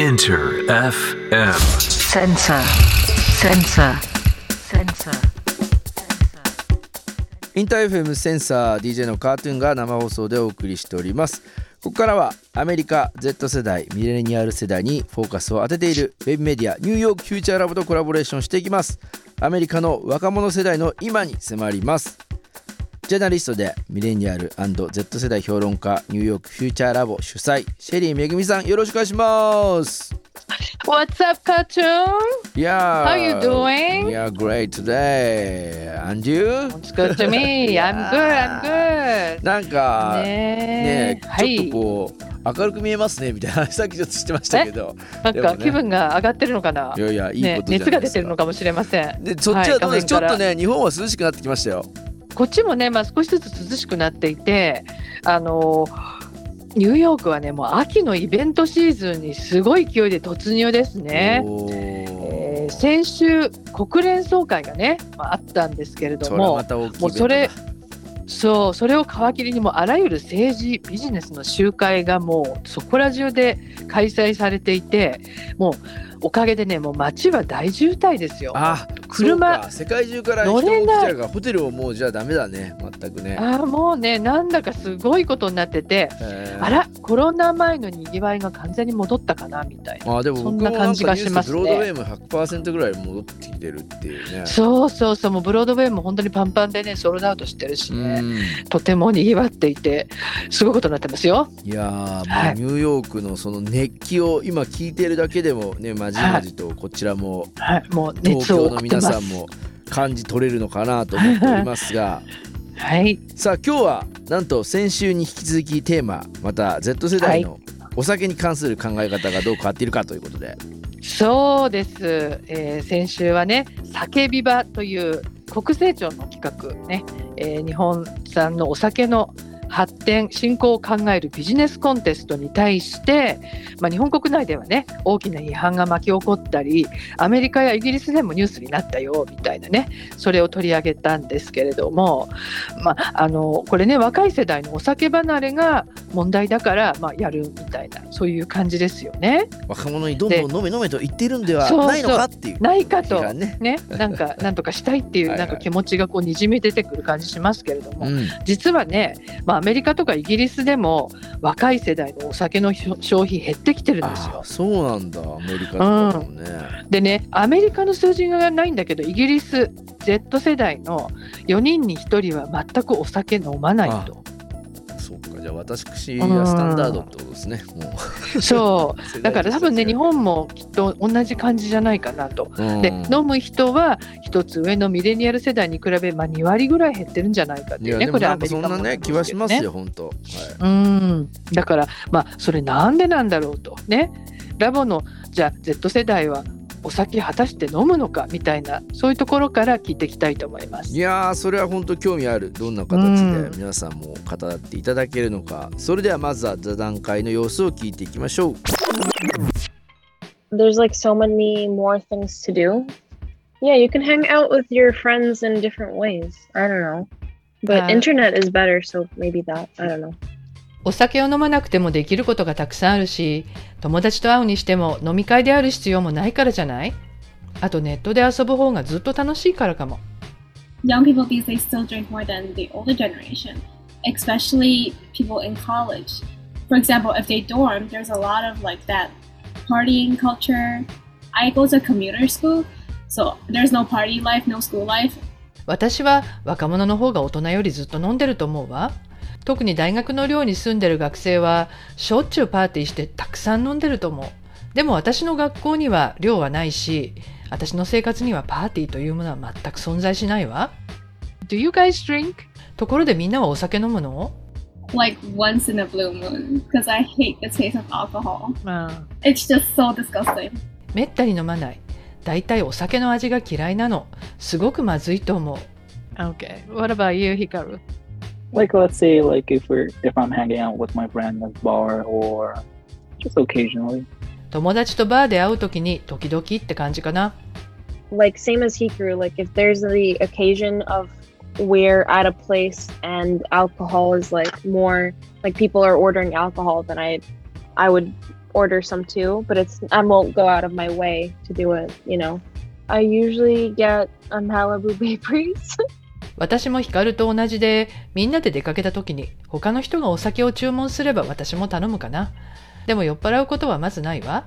Inter FM. Sensor. Sensor. Sensor. インター FM センサー DJ のカートゥーンが生放送でお送りしておりますここからはアメリカ Z 世代ミレニアル世代にフォーカスを当てているウェブメディアニューヨークフューチャーラボとコラボレーションしていきますアメリカの若者世代の今に迫りますジャーナリストでミレニアル &Z 世代評論家ニューヨークフューチャーラボ主催シェリーめぐみさんよろしくお願いします What's up, cartoon? Yeah How you doing? Yeah great today and you? It's good to me. I'm good. I'm good. なんかねねえ、はいちょっとこう明るく見えますねみたいな話 さっきちょっとしてましたけどなんか気分が上がってるのかな？いやいやいいねことじゃないですか、熱が出てるのかもしれません。でそっちはどうです、はいちょっとね日本は涼しくなってきましたよこっちもね、まあ少しずつ涼しくなっていて、あのニューヨークはね、もう秋のイベントシーズンにすごい勢いで突入ですね。おえ先週国連総会がね、まあ、あったんですけれどももうそれそうそれを皮切りにもうあらゆる政治ビジネスの集会がもうそこら中で開催されていてもうおかげでねもう街は大渋滞ですよ。あ車世界中から人も乗れない。来ちゃうからホテルをもうじゃあダメだね。全くね。あーもうねなんだかすごいことになっててあらコロナ前のにぎわいが完全に戻ったかなみたいな。あでもそんんな感じがしますね。ブロードウェイも100%ぐらい戻ってきてるっていうね。そうそうそうもうブロードウェイも本当にパンパンでねソールドアウトしてるしね、うん。とてもにぎわっていてすごいことになってますよ。いやーもはい。うニューヨークのその熱気を今聞いてるだけでもねまじまじとこちらもはい、もう東熱を京の送ってます。皆さんも感じ取れるのかなと思っておりますが。はい、さあ今日はなんと先週に引き続きテーマまた Z 世代のお酒に関する考え方がどう変わっているかということで。そうです、えー先週はね「酒ビバ」という国税庁の企画ね、えー日本産のお酒の発展振興を考えるビジネスコンテストに対して、まあ、日本国内ではね大きな批判が巻き起こったりアメリカやイギリスでもニュースになったよみたいなねそれを取り上げたんですけれども、まあ、あのこれね若い世代のお酒離れが問題だから、まあ、やるみたいなそういう感じですよね。若者にどんどん飲め飲めと言っているんではないのかっていうないかとね。ね、なんか なんとかしたいっていうはいはないんか気持ちがこうにじみ出てくる感じしますけれども、うん実はね、まあ、アメリカとかイギリスでも若い世代のお酒の消費減ってきてるんですよあ。そうなんだアメリカとかでもね、でねアメリカの数字がないんだけどイギリス Z 世代の4人に1人は全くお酒飲まないと。じゃあ私がスタンダードってことですね。もそう。う だから多分ね日本本もきっと同じ感じじゃないかなと。で飲む人は一つ上のミレニアル世代に比べ、まあ、2割ぐらい減ってるんじゃないかっていうねいやでもなんかそんなものね。気はしますよ本当、はい。うん。だからまあそれなんでなんだろうと。ね。ラボのじゃあ Z 世代はお酒果たして飲むのかみたいなそういうところから聞いていきたいと思いますい。やーそれは本当興味あるどんな形うんで皆さんも語っていただけるのか、それではまずは座談会の様子を聞いていきましょう there's like so many more things to do. Yeah, you can hang out with your friends in different ways. I don't know. But Uh, internet is better, so maybe that. I don't know. お酒を飲まなくてもできることがたくさんあるし友達と会うにしても飲み会である必要もないからじゃないあとネットで遊ぶ方がずっと楽しいからかも。young people these days still drink more than the older generation, especially people in college. For example, if they dorm, there's a lot of like that partying culture. I go to commuter school, so there's no party life, no school life. 私は若者の方が大人よりずっと飲んでると思うわ。特に大学の寮に住んでる学生はしょっちゅうパーティーしてたくさん飲んでると思う。でも私の学校には寮はないし、私の生活にはパーティーというものは全く存在しないわ。Do you guys drink? ところでみんなはお酒飲むの？Like once in a blue moon, because I hate the taste of alcohol. It's just so disgusting. めったに飲まない。だいたいお酒の味が嫌いなの。すごくまずいと思う。Okay. What about you, Hikaru? like let's say like if we're if I'm hanging out with my friend at the bar or just occasionally. 友達とバーで会うときに時々って感じかな。 Like same as Hikaru, like if there's the occasion of we're at a place and alcohol is like more like people are ordering alcohol, then I I would order some too, but it's I won't go out of my way to do it. You know, I usually get um, Malibu Bay Breeze. 私もヒカルと同じで、みんなで出かけた時に他の人がお酒を注文すれば私も頼むかな。でも酔っ払うことはまずないわ。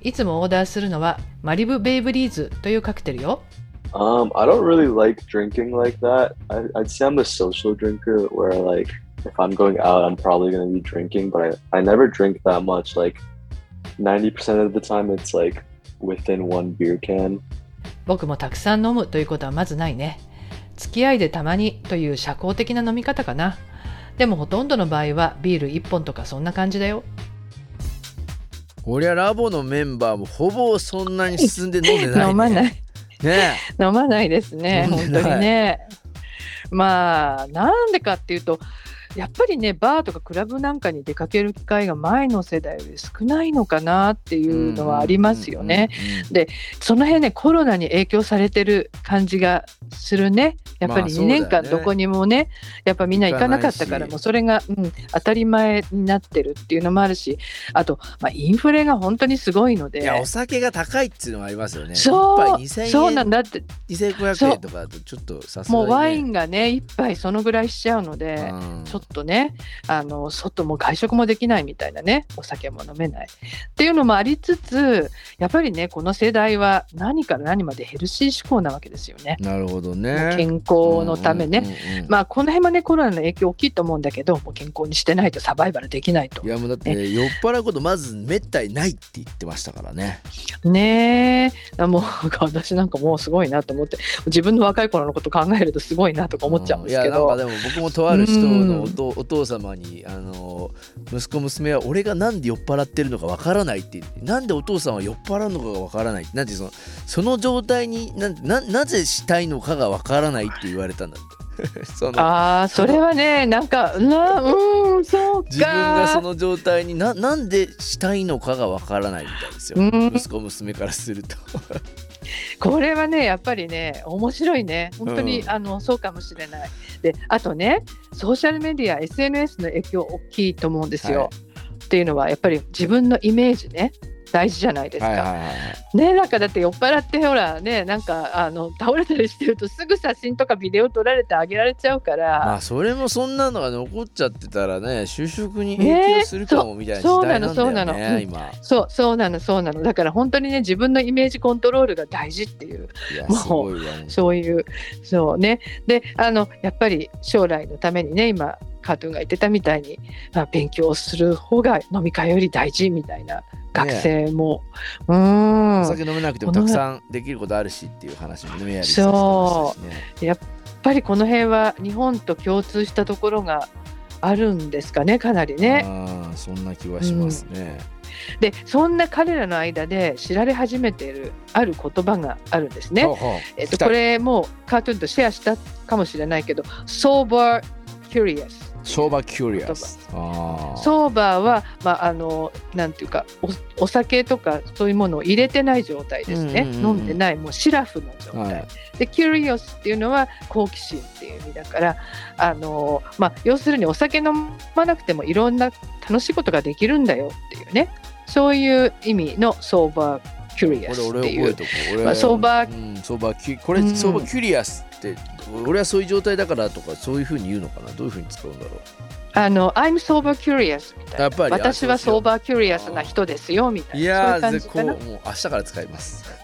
いつもオーダーするのはマリブベイブリーズというカクテルよ。Um, I don't really like drinking like that. I, I'd say I'm a social drinker where like if I'm going out, I'm probably gonna be drinking, but I, I never drink that much. Like 90% of the time, it's like within one beer can. 僕もたくさん飲むということはまずないね。付き合いでたまにという社交的な飲み方かな。でもほとんどの場合はビール1本とかそんな感じだよ。こりゃラボのメンバーもほぼそんなに進んで飲んでない、ね。飲まない。ね飲まないですね、本当にね。まあ、なんでかっていうと、やっぱりね、バーとかクラブなんかに出かける機会が前の世代より少ないのかなっていうのはありますよね。。でその辺ね、コロナに影響されてる感じがするね。やっぱり2まあそうだよね年間どこにもね、やっぱみんな行かなかったから、もうそれが、うん、当たり前になってるっていうのもあるし、あと、まあ、インフレが本当にすごいので。いやお酒が高いっていうのもありますよね。そう一杯2000円そうなんだって2500円とかだとちょっとさすがに、ね。もうワインがね一杯そのぐらいしちゃうので、うんちょっとねあの外も外食もできないみたいなねお酒も飲めない。っていうのもありつつやっぱりねこの世代は何から何までヘルシー志向なわけですよね。なるほどね。健康のためね、うんうんうんうん。まあこの辺もねコロナの影響大きいと思うんだけどもう健康にしてないとサバイバルできないと。いやもうだって酔っ払うことまずめったにないって言ってましたからね。ねえ。もう私なんかもうすごいなと思って。自分の若い頃のこと考えるとすごいなとか思っちゃうんですけど。いやなんか。でも僕もとある人のおとお父様にあの息子娘は俺がなんで酔っ払ってるのかわからないって言ってなんでお父さんは酔っ払うのかがわからないなんてそのその状態になんななぜしたいのかがわからないって言われたんだって。そのああ、それはね、なんか、な、うん、そうか。自分がその状態にななんでしたいのかがわからないみたいですよ、うん。息子娘からすると これはね、やっぱりね、面白いね。本当に、うんあの、そうかもしれない。で、あとね、ソーシャルメディア、SNS の影響大きいと思うんですよ。はっていうのは、やっぱり自分のイメージね。大事じゃないですか。はいはいはいはい。ねなんかだって酔っ払ってほらねなんかあの倒れたりしてるとすぐ写真とかビデオ撮られてあげられちゃうから、まあそれもそんなのが残っちゃってたらね就職に影響するかもみたいな時代なんだよそうなのそうなの。ね今そうそうなのそうなの。だから本当にね自分のイメージコントロールが大事っていう。もうすごいわ。そういうそうね。であのやっぱり将来のためにね今カートゥーンが言ってたみたいに、まあ、勉強する方が飲み会より大事みたいな学生も、うーん。お酒飲めなくてもたくさんできることあるしっていう話もねメアリーさんしてましたしねやっぱりこの辺は日本と共通したところがあるんですかねかなりね。ああそんな気はしますね、でそんな彼らの間で知られ始めているある言葉があるんですね。ほうほう。えっと、これもうカートゥーンとシェアしたかもしれないけど sober curious 相場キュリアスああソー。バーは、まあ、あのなんていうかおお酒とかそういうものを入れてない状態ですね、うんうんうんうん。飲んでないもうシラフの状態、はい。で curious っていうのは好奇心っていう意味だからあの、まあ、要するにお酒飲まなくてもいろんな楽しいことができるんだよっていうね。そういう意味のソーバーこ curious れっていう。まあ相場うん、相場キュこれうん。 sober curious って俺はそういう状態だからとかそういうふうに言うのかな？どういうふうに使うんだろう？あの I'm sober curious みたいな。やっぱり私は soバー curious な人ですよみたいな。いうやーう感じかな。もう明日から使います。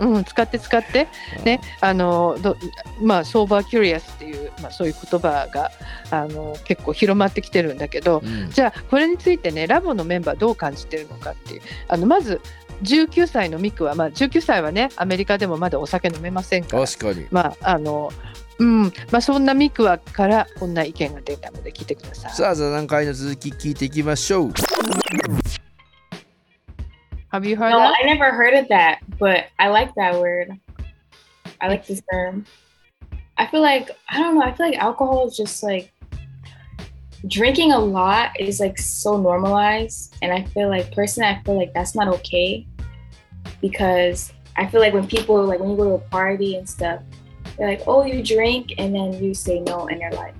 うん、使って使って、ね、あのどまあ、 sober curious っていう、まあ、そういう言葉があの結構広まってきてるんだけど、うん。じゃあこれについてねラボのメンバーどう感じてるのかっていう。あのまず19歳のミクは、まあ、19歳はねアメリカでもまだお酒飲めませんから確かにまああのうんまあ、そんなミクはからこんな意見が出たので聞いてください。さあ座談会の続き聞いていきましょう Have you heard No, that? I never heard of that, but I like that word. I like this term. I feel like I don't know. I feel like alcohol is just like drinking a lot is like so normalized, and I feel like personally, I feel like that's not okay because I feel like when people like when you go to a party and stuff, they're like, "Oh, you drink," and then you say no, and they're like,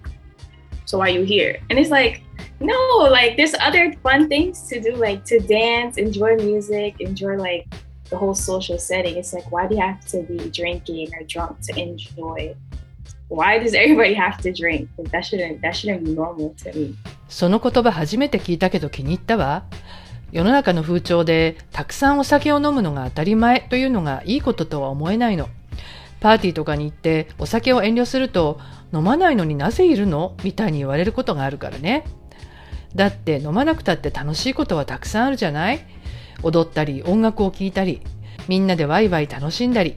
"So why you here?" And it's like No, like there's other fun things to do, like to dance, enjoy music, enjoy like the whole social setting. It's like why do you have to be drinking or drunk to enjoy? Why does everybody have to drink? Like, that shouldn't that shouldn't be normal to me. その言葉初めて聞いたけど気に入ったわ。 世の中の風潮でたくさんお酒を飲むのが当たり前というのがいいこととは思えないの。パーティーとかに行ってお酒を遠慮すると飲まないのになぜいるの？みたいに言われることがあるからね。だって飲まなくたって楽しいことはたくさんあるじゃない？踊ったり音楽を聴いたりみんなでワイワイ楽しんだり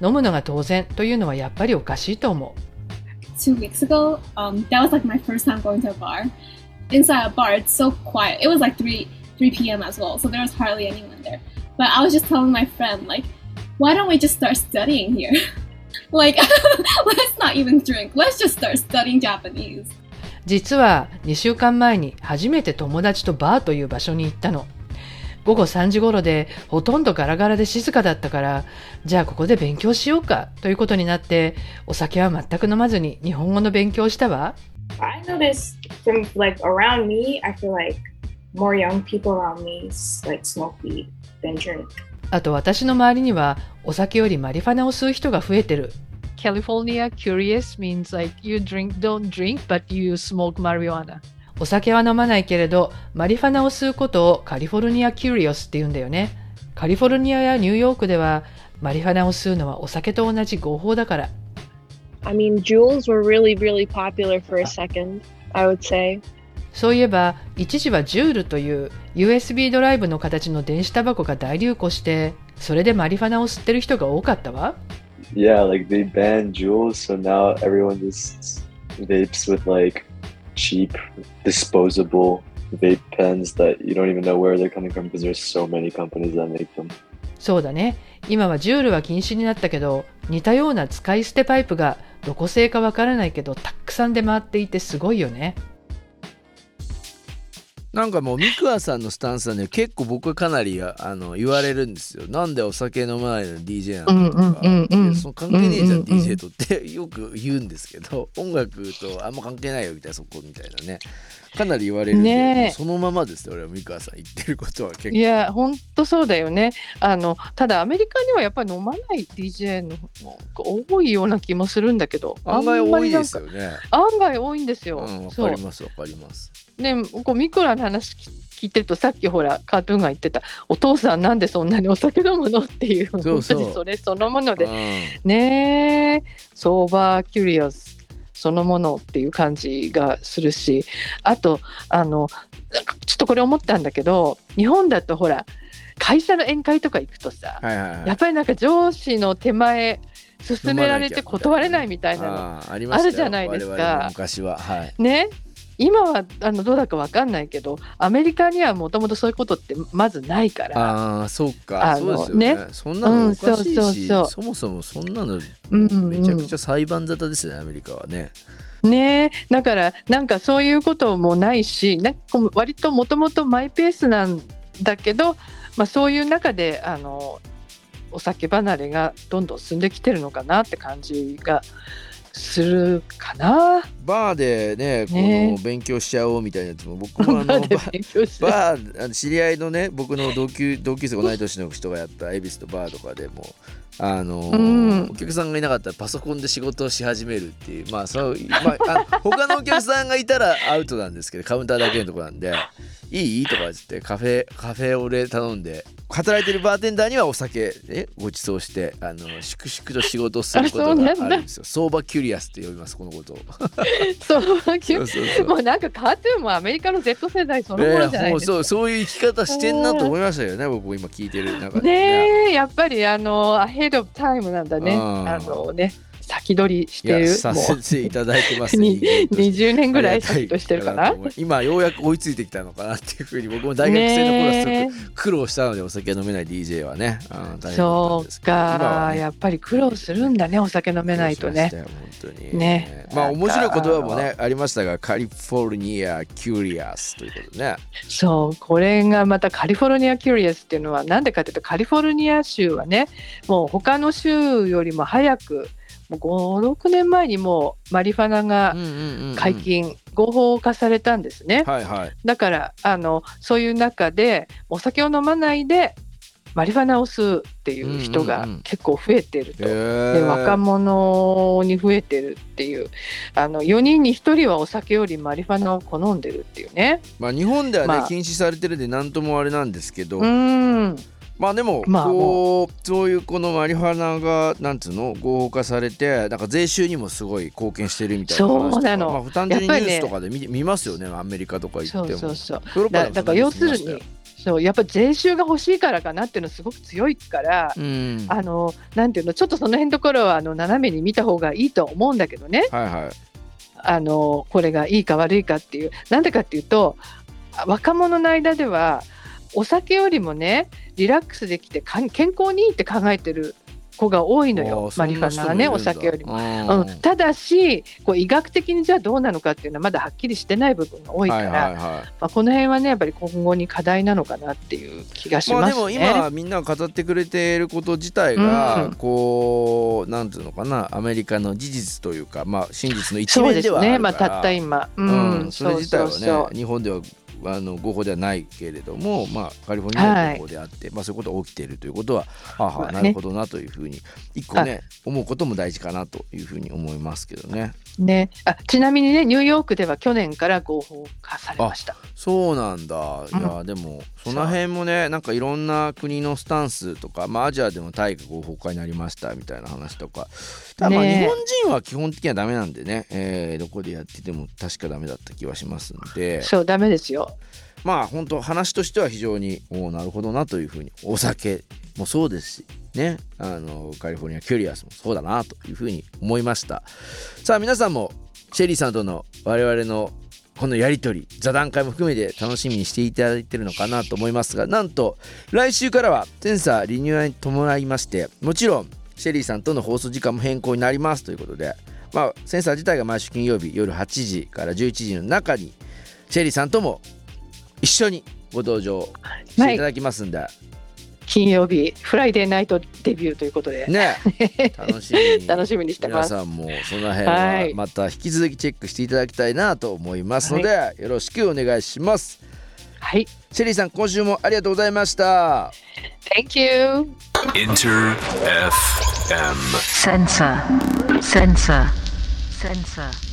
飲むのが当然というのはやっぱりおかしいと思う。two weeks ago, um, that was like my first time going to a bar. Inside a bar, it's so quiet. It was like 3 3 p.m. as well, so there was hardly anyone there. But I was just telling my friend, like, why don't we just start studying here? like, let's not even drink. Let's just start studying Japanese. 実は2週間前に初めて友達とバーという場所に行ったの。午後3時頃でほとんどガラガラで静かだったから、じゃあここで勉強しようかということになって、お酒は全く飲まずに日本語の勉強をしたわ。I noticed from like around me, I feel like more young people around me like smoke weed than drink. あと私の周りにはお酒よりマリファナを吸う人が増えてる。California curious means like you drink, don't drink, but you smoke marijuana. お酒は飲まないけれど、マリファナを吸うことをカリフォルニアキュリオスって言うんだよね。カリフォルニアやニューヨークではマリファナを吸うのはお酒と同じ合法だから。I mean, jewels were really, really popular for a second, I would say. そういえば、一時はジュールという USB ドライブの形の電子タバコが大流行して、それでマリファナを吸ってる人が多かったわ。Yeah, like they banned jewels, so now everyone just vapes with like cheap, disposable vape pens that you don't even know where they're coming from because there's so many companies that make them. そうだね。今はジュールは禁止になったけど、似たような使い捨てパイプがどこ製かわからないけど、たくさん出回っていてすごいよね。なんかもうミクアさんのスタンスはね結構僕はかなりあの言われるんですよなんでお酒飲まないのに DJ なのとか、うんうんその関係ねえじゃん、DJ とってよく言うんですけど音楽とあんま関係ないよみたいなそこみたいなねかなり言われるんで、ねそのままですね俺はミクアさん言ってることは結構いや、ほんとそうだよね。あの、ただアメリカにはやっぱり飲まない DJ の方が多いような気もするんだけど、案外多いですよね案外多いんですよ。うんわかりますわかりますね、こうミクらの話聞いてるとさっきほらカートゥーンが言ってたお父さんなんでそんなにお酒飲むの？っていう。そうそう。本当にそれそのものうん。でねえ sober curious そのものっていう感じがするしあとあのちょっとこれ思ったんだけど日本だとほら会社の宴会とか行くとさはいはいはい。やっぱりなんか上司の手前勧められて断れないみたいなのあるじゃないですか。昔は。はい。ね？今はあのどうだかわかんないけどアメリカにはもともとそういうことってまずないから。ああそうか。そうですよね。ね。そんなのおかしいし、うんそうそうそう。そもそもそんなのうんうん。めちゃくちゃ裁判沙汰ですねアメリカはね。ね。えだからなんかそういうこともないしなんか割ともともとマイペースなんだけど、まあ、そういう中であのお酒離れがどんどん進んできてるのかなって感じがするかな？バーでねこねの勉強しちゃおうみたいなやつも僕もあの バでー知り合いのね僕の同級同級生同い年の人がやった恵比寿とバーとかでもあのーうん。お客さんがいなかったらパソコンで仕事をし始めるっていうまあそう、まあ、あ他のお客さんがいたらアウトなんですけどカウンターだけのとこなんで「いい?」とか言ってカフェカフェオレ頼んで働いてるバーテンダーにはお酒、ね、ご馳走してあの粛々と仕事をすることがあるんですよ。相場キュリアスって呼びますこのこと。を。そうそうそうそう。もうなんかカートゥーンもアメリカの Z 世代そのものじゃないですか。もうそうそういう生き方してんなと思いましたよね僕も今聞いてる中で。ねえや。っぱりあのアヘドタイムなんだね。うん。あのね先取りしてるもさせていただいてます。う に人間として20年ぐらい先としてるかな？今ようやく追いついてきたのかなっていうふうに僕も大学生の頃はすねごく苦労したのでお酒飲めない DJ はね、うん、そうか、ね。やっぱり苦労するんだねお酒飲めないとね。本当に。ね。まあ面白い言葉もねありましたがカリフォルニアキュリアスということでね。そうこれがまたカリフォルニア・キュリアスっていうのはなんでかというとカリフォルニア州はねもう他の州よりも早く56年前にもうマリファナがうんうんうんうん。解禁、合法化されたんですね。はいはい。だからあのそういう中でお酒を飲まないでマリファナを吸うっていう人がうんうんうん。結構増えてると。へでー若者に増えてるっていう。あの4人に1人はお酒よりマリファナを好んでるっていうね。まあ日本ではね、まあ。禁止されてるで何ともあれなんですけど、うーんまあでもまあこうそういうこのマリファナがなんつうの合法化されてなんか税収にもすごい貢献してるみたいなそうなの。まあ、単純にニュースとかで見,、見ますよねアメリカとか行っても。そうそうそう。だだから要するにそうやっぱ税収が欲しいからかなっていうのすごく強いから、うん。あのなんていうのちょっとその辺のところはあの斜めに見た方がいいとは思うんだけどね。はいはい。あのこれがいいか悪いかっていう。なんでかっていうと若者の間ではお酒よりもねリラックスできて健康にいいって考えてる子が多いのあよーマリファナはねお酒よりも。うんうん、ただしこう医学的にじゃあどうなのかっていうのはまだはっきりしてない部分が多いから、はいはいはい。まあ、この辺はねやっぱり今後に課題なのかなっていう気がしまあますね。でも今みんなが語ってくれていること自体が、うんこうなんていうのかなアメリカの事実というかまあ真実の一そうで面ですはあるね、まからあ、たった今、ううん。ん、それ自体はねそうそうそう。日本ではあの合法ではないけれども、まあ、カリフォルニアでは合法であって、まあ、そういうことが起きているということは、はあはあ、なるほどなというふうに一個ね思うことも大事かなというふうに思いますけどね。ね、あちなみにね、ニューヨークでは去年から合法化されました。そうなんだ。いや、うでもその辺もねなんかいろんな国のスタンスとか、まあ、アジアでもタイが合法化になりましたみたいな話とか。ただまあ日本人は基本的にはダメなんでね、えーどこでやってても確かダメだった気はしますんで。そう、ダメですよ。まあ本当話としては非常におなるほどなというふうにお酒もそうですしね。あのカリフォルニアキュリアスもそうだなというふうに思いました。さあ皆さんもシェリーさんとの我々のこのやり取り座談会も含めて楽しみにしていただいてるのかなと思いますがなんと来週からはセンサーリニューアルに伴いましてもちろんシェリーさんとの放送時間も変更になりますということでまあセンサー自体が毎週金曜日夜8時から11時の中にシェリーさんとも一緒にご登場していただきますんで、金曜日、フライデーナイトデビューということで、ね 楽しみに楽しみにしてます。皆さんもその辺ははいまた引き続きチェックしていただきたいなと思いますので、よろしくお願いしますはい、シェリーさん今週もありがとうございました Thank you! Inter FM. Sensor. Sensor. Sensor.